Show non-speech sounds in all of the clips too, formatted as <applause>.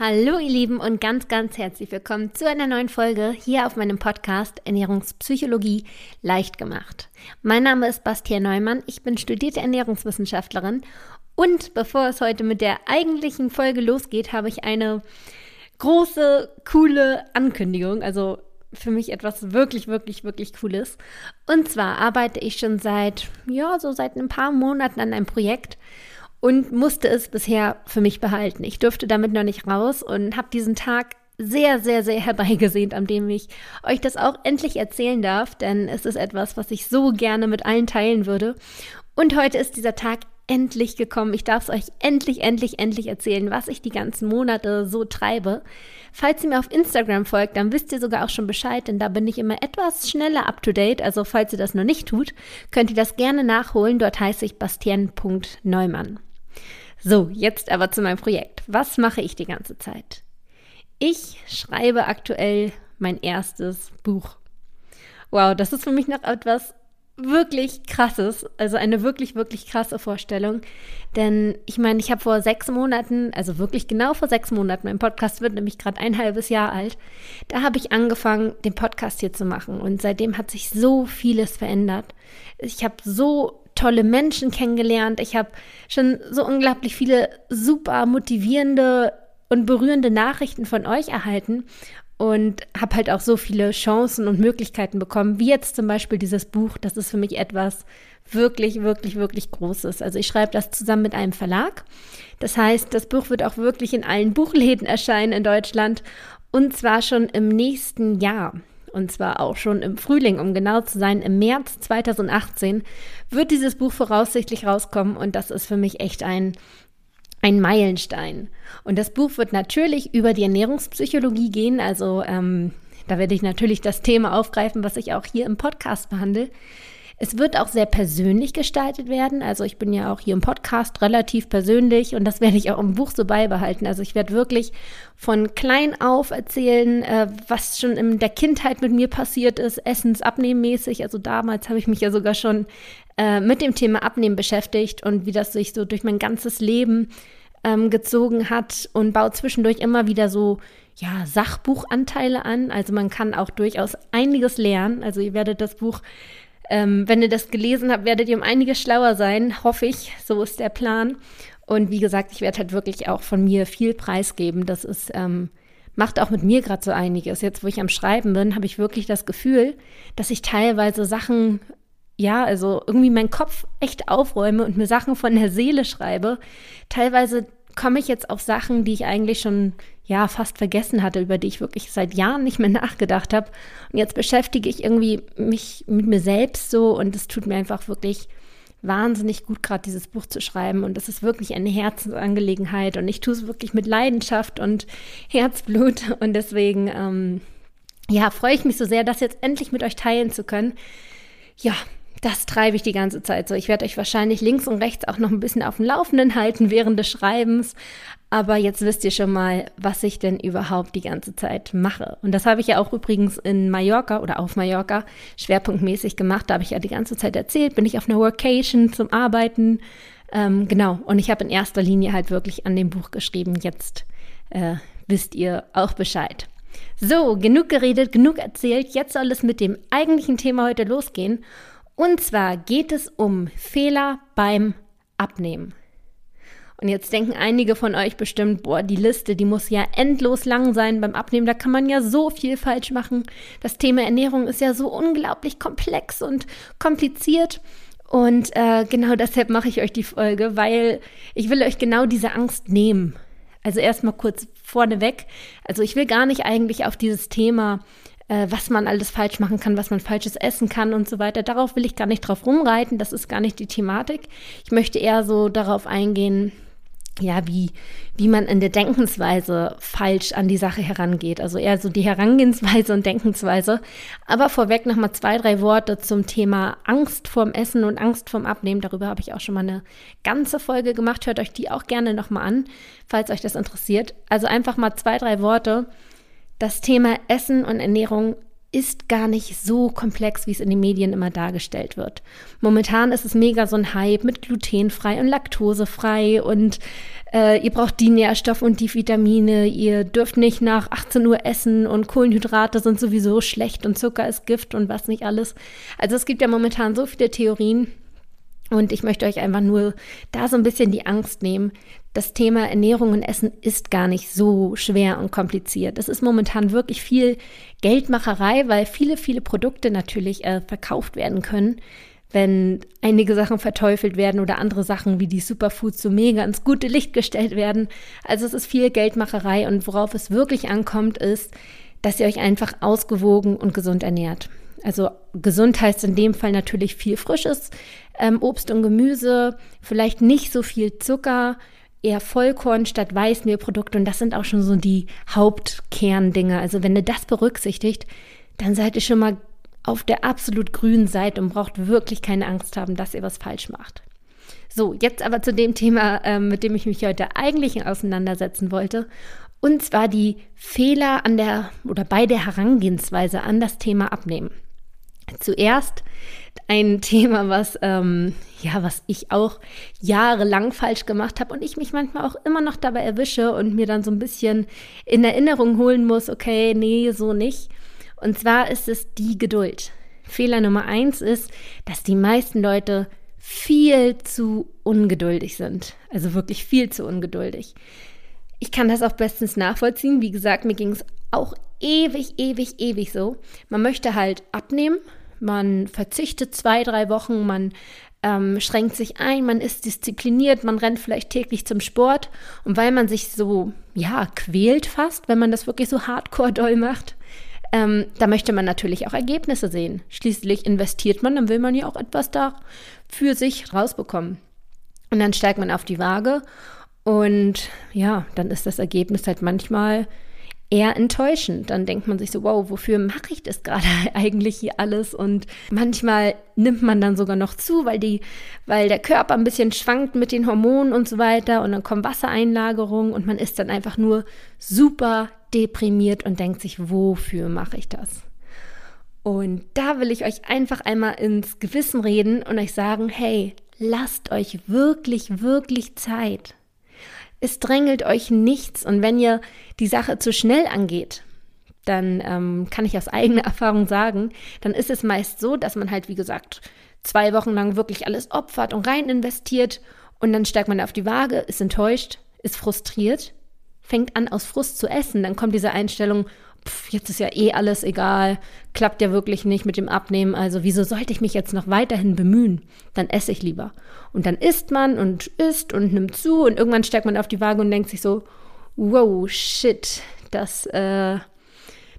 Hallo ihr Lieben und ganz, ganz herzlich willkommen zu einer neuen Folge hier auf meinem Podcast Ernährungspsychologie leicht gemacht. Mein Name ist Bastian Neumann, ich bin studierte Ernährungswissenschaftlerin und bevor es heute mit der eigentlichen Folge losgeht, habe ich eine große, coole Ankündigung, also für mich etwas wirklich, wirklich, wirklich Cooles. Und zwar arbeite ich schon seit, ja, so seit ein paar Monaten an einem Projekt, und musste es bisher für mich behalten. Ich durfte damit noch nicht raus und habe diesen Tag sehr, sehr, sehr <laughs> herbeigesehnt, an dem ich euch das auch endlich erzählen darf, denn es ist etwas, was ich so gerne mit allen teilen würde. Und heute ist dieser Tag endlich gekommen. Ich darf es euch endlich, endlich, endlich erzählen, was ich die ganzen Monate so treibe. Falls ihr mir auf Instagram folgt, dann wisst ihr sogar auch schon Bescheid, denn da bin ich immer etwas schneller up to date. Also falls ihr das noch nicht tut, könnt ihr das gerne nachholen. Dort heiße ich Bastian.neumann. So, jetzt aber zu meinem Projekt. Was mache ich die ganze Zeit? Ich schreibe aktuell mein erstes Buch. Wow, das ist für mich noch etwas wirklich krasses, also eine wirklich, wirklich krasse Vorstellung. Denn ich meine, ich habe vor sechs Monaten, also wirklich genau vor sechs Monaten, mein Podcast wird nämlich gerade ein halbes Jahr alt, da habe ich angefangen, den Podcast hier zu machen. Und seitdem hat sich so vieles verändert. Ich habe so tolle Menschen kennengelernt. Ich habe schon so unglaublich viele super motivierende und berührende Nachrichten von euch erhalten und habe halt auch so viele Chancen und Möglichkeiten bekommen, wie jetzt zum Beispiel dieses Buch. Das ist für mich etwas wirklich, wirklich, wirklich Großes. Also ich schreibe das zusammen mit einem Verlag. Das heißt, das Buch wird auch wirklich in allen Buchläden erscheinen in Deutschland und zwar schon im nächsten Jahr und zwar auch schon im Frühling, um genau zu sein, im März 2018, wird dieses Buch voraussichtlich rauskommen und das ist für mich echt ein, ein Meilenstein. Und das Buch wird natürlich über die Ernährungspsychologie gehen, also ähm, da werde ich natürlich das Thema aufgreifen, was ich auch hier im Podcast behandle. Es wird auch sehr persönlich gestaltet werden. Also ich bin ja auch hier im Podcast relativ persönlich und das <laughs> werde ich auch im Buch so beibehalten. Also ich werde wirklich von klein auf erzählen, äh, was schon in der Kindheit mit mir passiert ist, essensabnehmmäßig. Also damals habe ich mich ja sogar schon äh, mit dem Thema Abnehmen beschäftigt und wie das sich so durch mein ganzes Leben ähm, gezogen hat und baut zwischendurch immer wieder so ja, Sachbuchanteile an. Also man kann auch durchaus einiges lernen. Also ihr werdet das Buch ähm, wenn ihr das gelesen habt, werdet ihr um einiges schlauer sein, hoffe ich. So ist der Plan. Und wie gesagt, ich werde halt wirklich auch von mir viel preisgeben. Das ist, ähm, macht auch mit mir gerade so einiges. Jetzt, wo ich am Schreiben bin, habe ich wirklich das Gefühl, dass ich teilweise Sachen, ja, also irgendwie meinen Kopf echt aufräume und mir Sachen von der Seele schreibe. Teilweise komme ich jetzt auf Sachen, die ich eigentlich schon ja fast vergessen hatte, über die ich wirklich seit Jahren nicht mehr <laughs> nachgedacht habe. Und jetzt beschäftige ich irgendwie mich mit mir selbst so und es tut mir einfach wirklich wahnsinnig gut, gerade dieses Buch zu schreiben. Und es ist wirklich eine Herzensangelegenheit und ich tue es wirklich mit Leidenschaft und <laughs> Herzblut. Und deswegen, ähm, ja, freue ich mich so sehr, das jetzt endlich mit euch teilen zu können. Ja, das treibe ich die ganze Zeit so. Ich werde euch wahrscheinlich links und rechts auch noch ein bisschen auf dem Laufenden halten während des Schreibens. Aber jetzt wisst ihr schon mal, was ich denn überhaupt die ganze Zeit mache. Und das habe ich ja auch übrigens in Mallorca oder auf Mallorca schwerpunktmäßig gemacht. Da habe ich ja die ganze Zeit erzählt, bin ich auf einer Workation zum Arbeiten. Ähm, genau. Und ich habe in erster Linie halt wirklich an dem Buch geschrieben. Jetzt äh, wisst ihr auch Bescheid. So, genug geredet, genug erzählt. Jetzt soll es mit dem eigentlichen Thema heute losgehen. Und zwar geht es um Fehler beim Abnehmen. Und jetzt denken einige von euch bestimmt, boah, die Liste, die muss ja endlos lang sein beim Abnehmen. Da kann man ja so viel falsch machen. Das Thema Ernährung ist ja so unglaublich komplex und kompliziert. Und äh, genau deshalb mache ich euch die Folge, weil ich will euch genau diese Angst nehmen. Also erstmal kurz vorneweg. Also ich will gar nicht eigentlich auf dieses Thema äh, was man alles falsch machen kann, was man falsches essen kann und so weiter. Darauf will ich gar nicht drauf rumreiten, das ist gar nicht die Thematik. Ich möchte eher so darauf eingehen, ja, wie, wie man in der Denkensweise falsch an die Sache herangeht. Also eher so die Herangehensweise und Denkensweise. Aber vorweg nochmal zwei, drei Worte zum Thema Angst vorm Essen und Angst vorm Abnehmen. Darüber habe ich auch schon mal eine ganze Folge gemacht. Hört euch die auch gerne nochmal an, falls euch das interessiert. Also einfach mal zwei, drei Worte das Thema Essen und Ernährung ist gar nicht so komplex, wie es in den Medien immer dargestellt wird. Momentan ist es mega so ein Hype mit glutenfrei und laktosefrei und äh, ihr braucht die Nährstoffe und die Vitamine, ihr dürft nicht nach 18 Uhr essen und Kohlenhydrate sind sowieso schlecht und Zucker ist Gift und was nicht alles. Also es gibt ja momentan so viele Theorien und ich möchte euch einfach nur da so ein bisschen die Angst nehmen. Das Thema Ernährung und Essen ist gar nicht so schwer und kompliziert. Es ist momentan wirklich viel Geldmacherei, weil viele, viele Produkte natürlich äh, verkauft werden können, wenn einige Sachen verteufelt werden oder andere Sachen wie die Superfoods so mega ins gute Licht gestellt werden. Also es ist viel Geldmacherei und worauf es wirklich ankommt, ist, dass ihr euch einfach ausgewogen und gesund ernährt. Also gesund heißt in dem Fall natürlich viel frisches ähm, Obst und Gemüse, vielleicht nicht so viel Zucker, eher Vollkorn statt Weißmehlprodukte und das sind auch schon so die Hauptkerndinge. Also wenn ihr das berücksichtigt, dann seid ihr schon mal auf der absolut grünen Seite und braucht wirklich keine Angst haben, dass ihr was falsch macht. So, jetzt aber zu dem Thema, äh, mit dem ich mich heute eigentlich auseinandersetzen wollte. Und zwar die Fehler an der oder bei der Herangehensweise an das Thema Abnehmen. Zuerst ein Thema, was ähm, ja, was ich auch jahrelang falsch gemacht habe und ich mich manchmal auch immer noch dabei erwische und mir dann so ein bisschen in Erinnerung holen muss, okay, nee, so nicht. Und zwar ist es die Geduld. Fehler Nummer eins ist, dass die meisten Leute viel zu ungeduldig sind. Also wirklich viel zu ungeduldig. Ich kann das auch bestens nachvollziehen. Wie gesagt, mir ging es auch ewig, ewig, ewig so. Man möchte halt abnehmen man verzichtet zwei, drei Wochen, man ähm, schränkt sich ein, man ist diszipliniert, man rennt vielleicht täglich zum Sport. Und weil man sich so, ja, quält fast, wenn man das wirklich so hardcore doll macht, ähm, da möchte man natürlich auch Ergebnisse sehen. Schließlich investiert man, dann will man ja auch etwas da für sich rausbekommen. Und dann steigt man auf die Waage und ja, dann ist das Ergebnis halt manchmal eher enttäuschend. Dann denkt man sich so, wow, wofür mache ich das gerade <laughs> eigentlich hier alles? Und manchmal nimmt man dann sogar noch zu, weil die, weil der Körper ein bisschen schwankt mit den Hormonen und so weiter und dann kommt Wassereinlagerung und man ist dann einfach nur super deprimiert und denkt sich, wofür mache ich das? Und da will ich euch einfach einmal ins Gewissen reden und euch sagen, hey, lasst euch wirklich, wirklich Zeit. Es drängelt euch nichts. Und wenn ihr die Sache zu schnell angeht, dann ähm, kann ich aus eigener <laughs> Erfahrung sagen, dann ist es meist so, dass man halt, wie gesagt, zwei Wochen lang wirklich alles opfert und rein investiert und dann steigt man auf die Waage, ist enttäuscht, ist frustriert, fängt an aus Frust zu essen, dann kommt diese Einstellung, pff, jetzt ist ja eh alles egal, klappt ja wirklich nicht mit dem Abnehmen, also wieso sollte ich mich jetzt noch weiterhin bemühen? Dann esse ich lieber. Und dann isst man und isst und nimmt zu und irgendwann steigt man auf die Waage und denkt sich so, wow, shit, das, äh,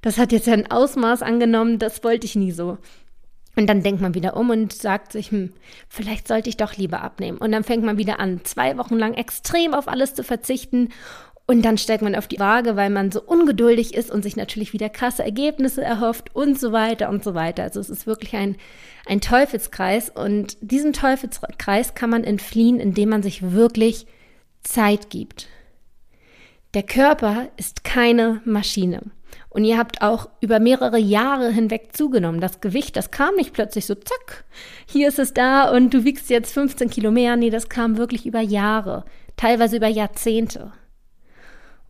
das hat jetzt ein Ausmaß angenommen, das wollte ich nie so. Und dann denkt man wieder um und sagt sich, hm, vielleicht sollte ich doch lieber abnehmen. Und dann fängt man wieder an, zwei Wochen lang extrem auf alles zu verzichten und dann steigt man auf die Waage, weil man so ungeduldig ist und sich natürlich wieder krasse Ergebnisse erhofft und so weiter und so weiter. Also es ist wirklich ein, ein Teufelskreis und diesen Teufelskreis kann man entfliehen, indem man sich wirklich Zeit gibt. Der Körper ist keine Maschine. Und ihr habt auch über mehrere Jahre hinweg zugenommen. Das Gewicht, das kam nicht plötzlich so, zack, hier ist es da und du wiegst jetzt 15 Kilo mehr. Nee, das kam wirklich über Jahre, teilweise über Jahrzehnte.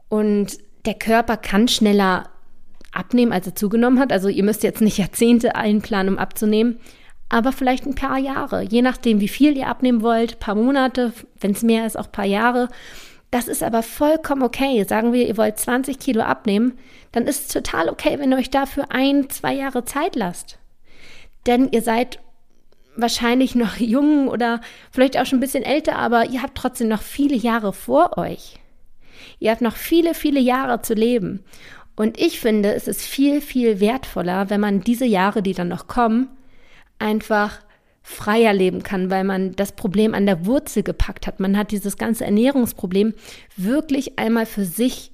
Und der Körper kann schneller abnehmen, als er zugenommen hat. Also ihr müsst jetzt nicht Jahrzehnte einplanen, um abzunehmen, aber vielleicht ein paar Jahre. Je nachdem, wie viel ihr abnehmen wollt, paar Monate, wenn es mehr ist, auch paar Jahre. Das ist aber vollkommen okay. Sagen wir, ihr wollt 20 Kilo abnehmen, dann ist es total okay, wenn ihr euch dafür ein, zwei Jahre Zeit lasst. Denn ihr seid wahrscheinlich noch <laughs> jung oder vielleicht auch schon ein bisschen älter, aber ihr habt trotzdem noch viele Jahre vor euch. Ihr habt noch viele, viele Jahre zu leben. Und ich finde, es ist viel, viel wertvoller, wenn man diese Jahre, die dann noch kommen, einfach freier leben kann, weil man das Problem an der Wurzel gepackt hat. Man hat dieses ganze Ernährungsproblem wirklich einmal für sich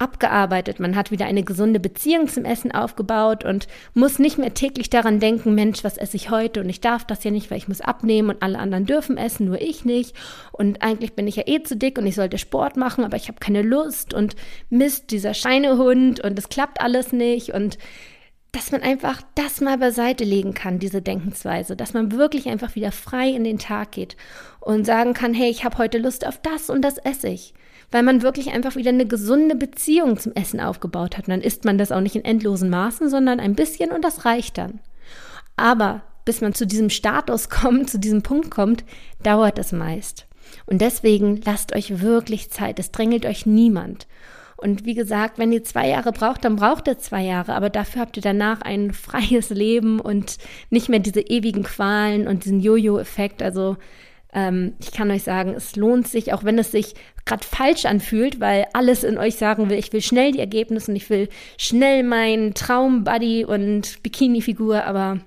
abgearbeitet. Man hat wieder eine gesunde Beziehung zum Essen aufgebaut und muss nicht mehr täglich daran denken, Mensch, was esse ich heute? Und ich darf das ja nicht, weil ich muss abnehmen und alle anderen dürfen essen, nur ich nicht. Und eigentlich bin ich ja eh zu dick und ich sollte Sport machen, aber ich habe keine Lust und Mist, dieser Scheinehund und es klappt alles nicht. Und dass man einfach das mal beiseite legen kann, diese Denkensweise, dass man wirklich einfach wieder frei in den Tag geht und sagen kann, hey, ich habe heute Lust auf das und das esse ich, weil man wirklich einfach wieder eine gesunde Beziehung zum Essen aufgebaut hat. Und dann isst man das auch nicht in endlosen Maßen, sondern ein bisschen und das reicht dann. Aber bis man zu diesem Status <laughs> kommt, zu diesem Punkt kommt, dauert es meist. Und deswegen lasst euch wirklich Zeit. Es drängelt euch niemand. Und wie gesagt, wenn ihr zwei Jahre braucht, dann braucht ihr zwei Jahre, aber dafür habt ihr danach ein freies Leben und nicht mehr diese ewigen Qualen und diesen Jojo-Effekt. Also ähm, ich kann euch sagen, es lohnt sich, auch wenn es sich gerade falsch anfühlt, weil alles in euch sagen will, ich will schnell die Ergebnisse und ich will schnell meinen Traumbuddy und Bikini-Figur, aber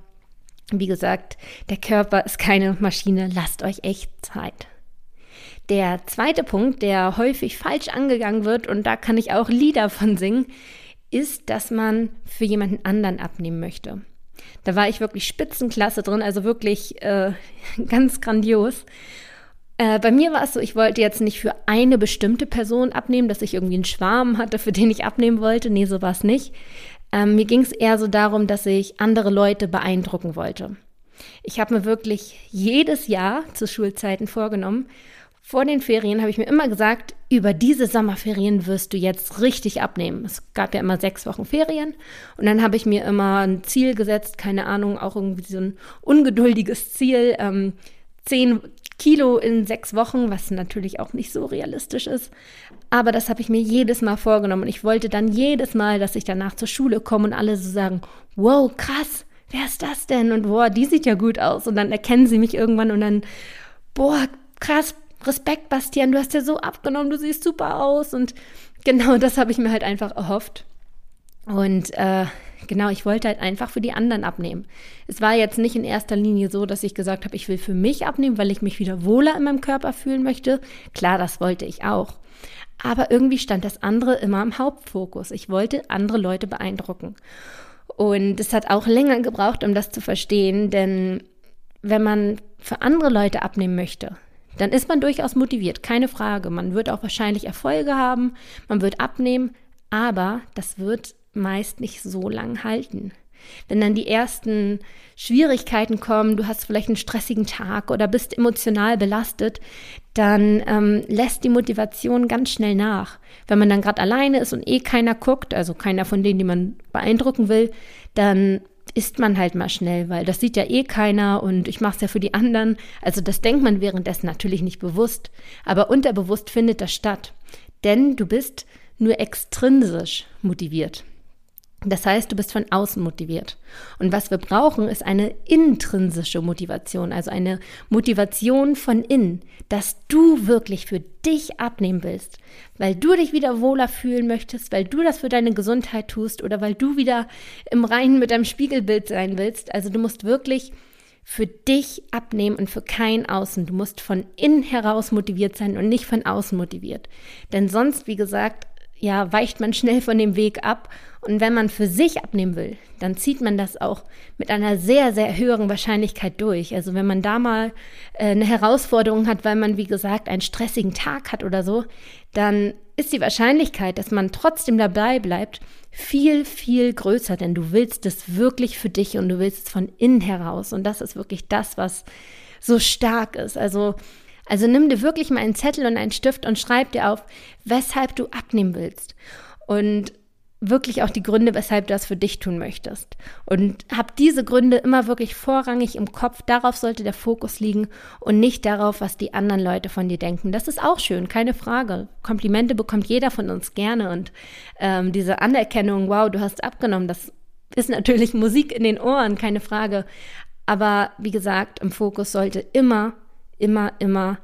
wie gesagt, der Körper ist keine Maschine, lasst euch echt Zeit. Der zweite Punkt, der häufig falsch angegangen wird, und da kann ich auch Lieder von singen, ist, dass man für jemanden anderen abnehmen möchte. Da war ich wirklich Spitzenklasse drin, also wirklich äh, <laughs> ganz grandios. Äh, bei mir war es so, ich wollte jetzt nicht für eine bestimmte Person abnehmen, dass ich irgendwie einen Schwarm hatte, für den ich abnehmen wollte. Nee, so war es nicht. Ähm, mir ging es eher so darum, dass ich andere Leute beeindrucken wollte. Ich habe mir wirklich jedes Jahr zu Schulzeiten vorgenommen, vor den Ferien habe ich mir immer gesagt, über diese Sommerferien wirst du jetzt richtig abnehmen. Es gab ja immer sechs Wochen Ferien und dann habe ich mir immer ein Ziel gesetzt, keine Ahnung, auch irgendwie so ein ungeduldiges Ziel, ähm, zehn Kilo in sechs Wochen, was natürlich auch nicht so realistisch ist. Aber das habe ich mir jedes Mal vorgenommen und ich wollte dann jedes Mal, dass ich danach zur Schule komme und alle so sagen, wow, krass, wer ist das denn? Und boah, die sieht ja gut aus. Und dann erkennen sie mich irgendwann und dann, boah, krass, Respekt, Bastian, du hast ja so abgenommen, du siehst super aus. Und genau <laughs> das habe ich mir halt einfach erhofft. Und äh, genau, ich wollte halt einfach für die anderen abnehmen. Es war jetzt nicht in erster Linie so, dass ich gesagt habe, ich will für mich abnehmen, weil ich mich wieder wohler in meinem Körper fühlen möchte. Klar, das wollte ich auch. Aber irgendwie stand das andere immer im Hauptfokus. Ich wollte andere Leute beeindrucken. Und es hat auch länger gebraucht, um das zu verstehen, denn wenn man für andere Leute abnehmen möchte, dann ist man durchaus motiviert, keine Frage. Man wird auch wahrscheinlich Erfolge haben, man wird abnehmen, aber das wird meist nicht so lang halten. Wenn dann die ersten Schwierigkeiten kommen, du hast vielleicht einen stressigen Tag oder bist emotional belastet, dann ähm, lässt die Motivation ganz schnell nach. Wenn man dann gerade alleine ist und eh keiner guckt, also keiner von denen, die man beeindrucken will, dann isst man halt mal schnell, weil das sieht ja eh keiner und ich mache es ja für die anderen. Also das denkt man währenddessen natürlich nicht bewusst, aber unterbewusst findet das statt. Denn du bist nur extrinsisch motiviert. Das heißt, du bist von außen motiviert. Und was wir brauchen, ist eine intrinsische Motivation, also eine Motivation von innen, dass du wirklich für dich abnehmen willst, weil du dich wieder wohler fühlen möchtest, weil du das für deine Gesundheit tust oder weil du wieder im Reinen mit deinem Spiegelbild sein willst. Also du musst wirklich für dich abnehmen und für kein Außen. Du musst von innen heraus motiviert sein und nicht von außen motiviert. Denn sonst, wie gesagt, ja, weicht man schnell von dem Weg ab. Und wenn man für sich abnehmen will, dann zieht man das auch mit einer sehr, sehr höheren Wahrscheinlichkeit durch. Also wenn man da mal äh, eine Herausforderung hat, weil man, wie gesagt, einen stressigen Tag hat oder so, dann ist die Wahrscheinlichkeit, dass man trotzdem dabei bleibt, viel, viel größer, denn du willst es wirklich für dich und du willst es von innen heraus. Und das ist wirklich das, was so stark ist. Also also nimm dir wirklich mal einen Zettel und einen Stift und schreib dir auf, weshalb du abnehmen willst. Und wirklich auch die Gründe, weshalb du das für dich tun möchtest. Und hab diese Gründe immer wirklich vorrangig im Kopf. Darauf sollte der Fokus liegen und nicht darauf, was die anderen Leute von dir denken. Das ist auch schön, keine Frage. Komplimente bekommt jeder von uns gerne und ähm, diese Anerkennung, wow, du hast abgenommen, das ist natürlich Musik in den Ohren, keine Frage. Aber wie gesagt, im Fokus sollte immer immer, immer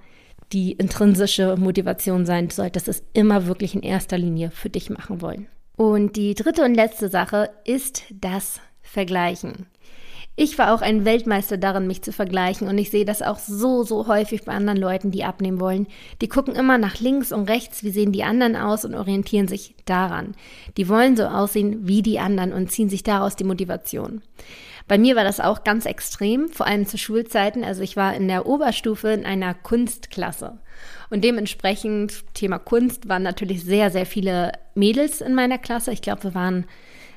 die intrinsische Motivation sein soll, dass es immer wirklich in erster Linie für dich machen wollen. Und die dritte und letzte Sache ist das Vergleichen. Ich war auch ein Weltmeister darin, mich zu vergleichen und ich sehe das auch so, so häufig bei anderen Leuten, die abnehmen wollen. Die gucken immer nach links und rechts, wie sehen die anderen aus und orientieren sich daran. Die wollen so aussehen wie die anderen und ziehen sich daraus die Motivation. Bei mir war das auch ganz extrem, vor allem zu Schulzeiten. Also ich war in der Oberstufe in einer Kunstklasse. Und dementsprechend, Thema Kunst, waren natürlich sehr, sehr viele Mädels in meiner Klasse. Ich glaube, wir waren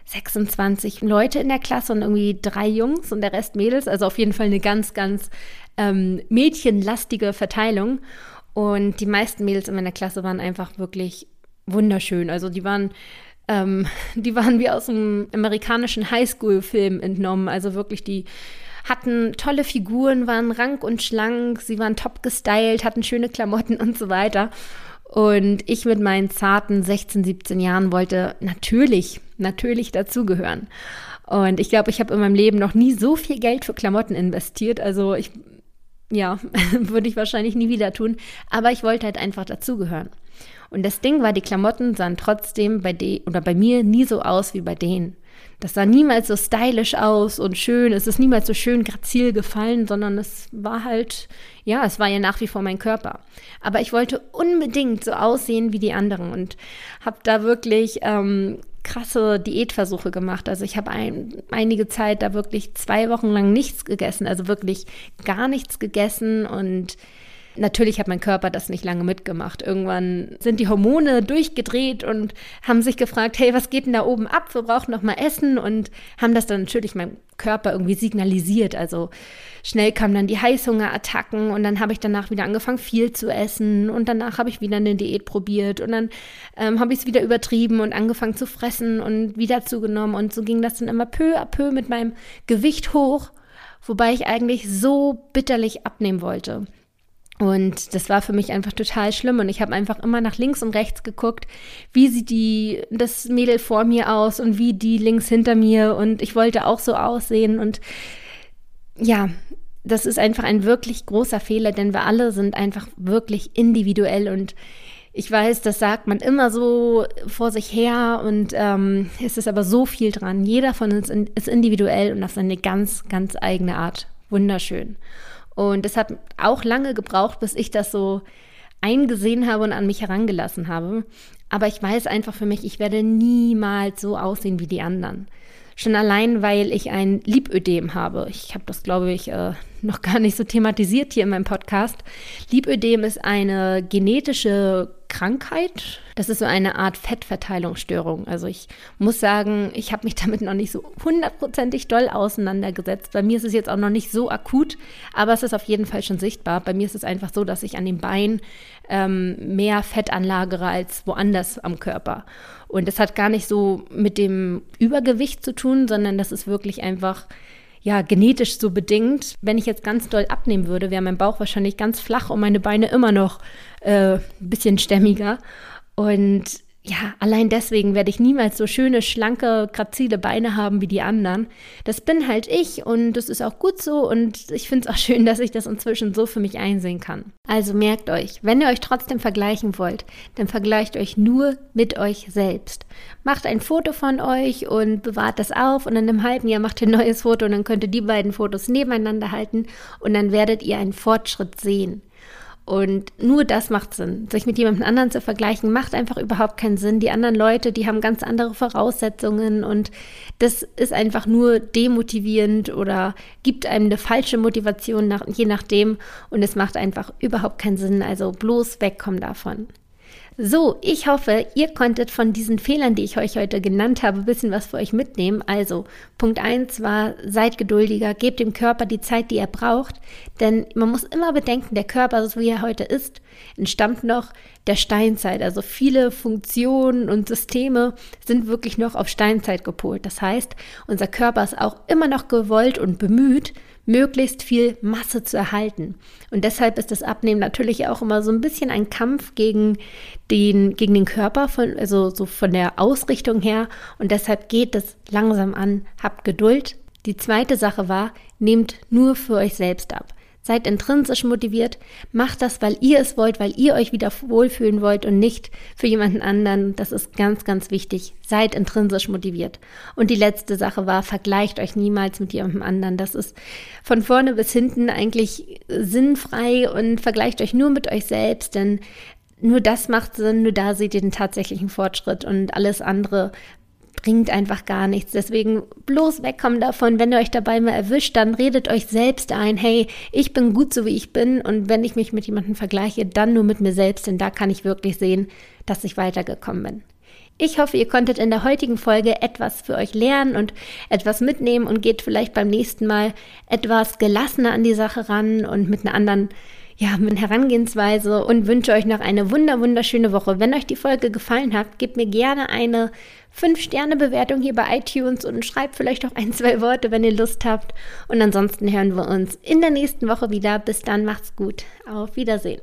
26 Leute in der Klasse und irgendwie drei Jungs und der Rest Mädels. Also auf jeden Fall eine ganz, ganz ähm, mädchenlastige Verteilung. Und die meisten Mädels in meiner Klasse waren einfach wirklich wunderschön. Also die waren, ähm, <laughs> die waren wie aus einem amerikanischen Highschool-Film entnommen. Also wirklich die hatten tolle Figuren, waren rank und schlank, sie waren top gestylt, hatten schöne Klamotten und so weiter. Und ich mit meinen zarten 16, 17 Jahren wollte natürlich, natürlich dazugehören. Und ich glaube, ich habe in meinem Leben noch nie so viel Geld für Klamotten investiert. Also ich, ja, <laughs> würde ich wahrscheinlich nie wieder tun. Aber ich wollte halt einfach dazugehören. Und das Ding war, die Klamotten sahen trotzdem bei de oder bei mir nie so aus wie bei denen. Das sah niemals so stylisch aus und schön. Es ist niemals so schön grazil gefallen, sondern es war halt, ja, es war ja nach wie vor mein Körper. Aber ich wollte unbedingt so aussehen wie die anderen und habe da wirklich ähm, krasse Diätversuche gemacht. Also ich habe ein, einige Zeit da wirklich zwei Wochen lang nichts gegessen, also wirklich gar nichts gegessen und Natürlich hat mein Körper das nicht lange mitgemacht. Irgendwann sind die Hormone durchgedreht und haben sich gefragt, hey, was geht denn da oben ab? Wir brauchen noch mal Essen und haben das dann natürlich meinem Körper irgendwie signalisiert. Also schnell kamen dann die Heißhungerattacken und dann habe ich danach wieder angefangen, viel zu essen und danach habe ich wieder eine Diät probiert und dann ähm, habe ich es wieder übertrieben und angefangen zu fressen und wieder zugenommen und so ging das dann immer peu à peu mit meinem Gewicht hoch, wobei ich eigentlich so bitterlich abnehmen wollte. Und das war für mich einfach total schlimm. Und ich habe einfach immer nach links und rechts geguckt, wie sieht die, das Mädel vor mir aus und wie die links hinter mir. Und ich wollte auch so aussehen. Und ja, das ist einfach ein wirklich großer Fehler, denn wir alle sind einfach wirklich individuell. Und ich weiß, das sagt man immer so vor sich her. Und ähm, es ist aber so viel dran. Jeder von uns ist individuell und auf seine ganz, ganz eigene Art. Wunderschön. Und es hat auch lange gebraucht, bis ich das so eingesehen habe und an mich herangelassen habe. Aber ich weiß einfach für mich, ich werde niemals so aussehen wie die anderen. Schon allein, weil ich ein Lipödem habe. Ich habe das, glaube ich, äh, noch gar nicht so thematisiert hier in meinem Podcast. Lipödem ist eine genetische Krankheit. Das ist so eine Art Fettverteilungsstörung. Also ich muss sagen, ich habe mich <laughs> damit noch nicht so hundertprozentig doll auseinandergesetzt. Bei mir ist es jetzt auch noch nicht so akut, aber es ist auf jeden Fall schon sichtbar. Bei mir ist es einfach so, dass ich an den Beinen ähm, mehr Fett anlagere als woanders am Körper. Und das hat gar nicht so mit dem Übergewicht zu tun, sondern das ist wirklich einfach ja, genetisch so bedingt. Wenn ich jetzt ganz doll abnehmen würde, wäre mein Bauch wahrscheinlich ganz flach und meine Beine immer noch äh, ein bisschen stämmiger. Und ja, allein deswegen werde ich niemals so schöne, schlanke, grazile Beine haben wie die anderen. Das bin halt ich und das ist auch gut so und ich finde es auch schön, dass ich das inzwischen so für mich einsehen kann. Also merkt euch, wenn ihr euch trotzdem vergleichen wollt, dann vergleicht euch nur mit euch selbst. Macht ein Foto von euch und bewahrt das auf und in einem halben Jahr macht ihr ein neues Foto und dann könnt ihr die beiden Fotos nebeneinander halten und dann werdet ihr einen Fortschritt sehen. Und nur das macht Sinn. Sich mit jemandem anderen zu vergleichen, macht einfach überhaupt keinen Sinn. Die anderen Leute, die haben ganz andere Voraussetzungen und das ist einfach nur demotivierend oder gibt einem eine falsche Motivation, nach, je nachdem. Und es macht einfach überhaupt keinen Sinn. Also bloß wegkommen davon. So, ich hoffe, ihr konntet von diesen Fehlern, die ich euch heute genannt habe, ein bisschen was für euch mitnehmen. Also, Punkt 1 war, seid geduldiger, gebt dem Körper die Zeit, die er braucht. Denn man muss immer bedenken, der Körper, so wie er heute ist, entstammt noch der Steinzeit. Also viele Funktionen und Systeme sind wirklich noch auf Steinzeit gepolt. Das heißt, unser Körper ist auch immer noch gewollt und bemüht, möglichst viel Masse zu erhalten. Und deshalb ist das Abnehmen natürlich auch immer so ein bisschen ein Kampf gegen den, gegen den Körper, von, also so von der Ausrichtung her. Und deshalb geht es langsam an, habt Geduld. Die zweite Sache war, nehmt nur für euch selbst ab. Seid intrinsisch motiviert, macht das, weil ihr es wollt, weil ihr euch wieder wohlfühlen wollt und nicht für jemanden anderen. Das ist ganz, ganz wichtig. Seid intrinsisch motiviert. Und die letzte Sache war, vergleicht euch niemals mit jemandem anderen. Das ist von vorne bis hinten eigentlich sinnfrei und vergleicht euch nur mit euch selbst, denn nur das macht Sinn, nur da seht ihr den tatsächlichen Fortschritt und alles andere bringt einfach gar nichts. Deswegen bloß wegkommen davon. Wenn ihr euch dabei mal erwischt, dann redet euch selbst ein, hey, ich bin gut so wie ich bin und wenn ich mich mit jemandem vergleiche, dann nur mit mir selbst, denn da kann ich wirklich sehen, dass ich weitergekommen bin. Ich hoffe, ihr konntet in der heutigen Folge etwas für euch lernen und etwas mitnehmen und geht vielleicht beim nächsten Mal etwas gelassener an die Sache ran und mit einer anderen ja, mit Herangehensweise und wünsche euch noch eine wunder wunderschöne Woche. Wenn euch die Folge gefallen hat, gebt mir gerne eine 5-Sterne-Bewertung hier bei iTunes und schreibt vielleicht auch ein, zwei Worte, wenn ihr Lust habt. Und ansonsten hören wir uns in der nächsten Woche wieder. Bis dann, macht's gut. Auf Wiedersehen.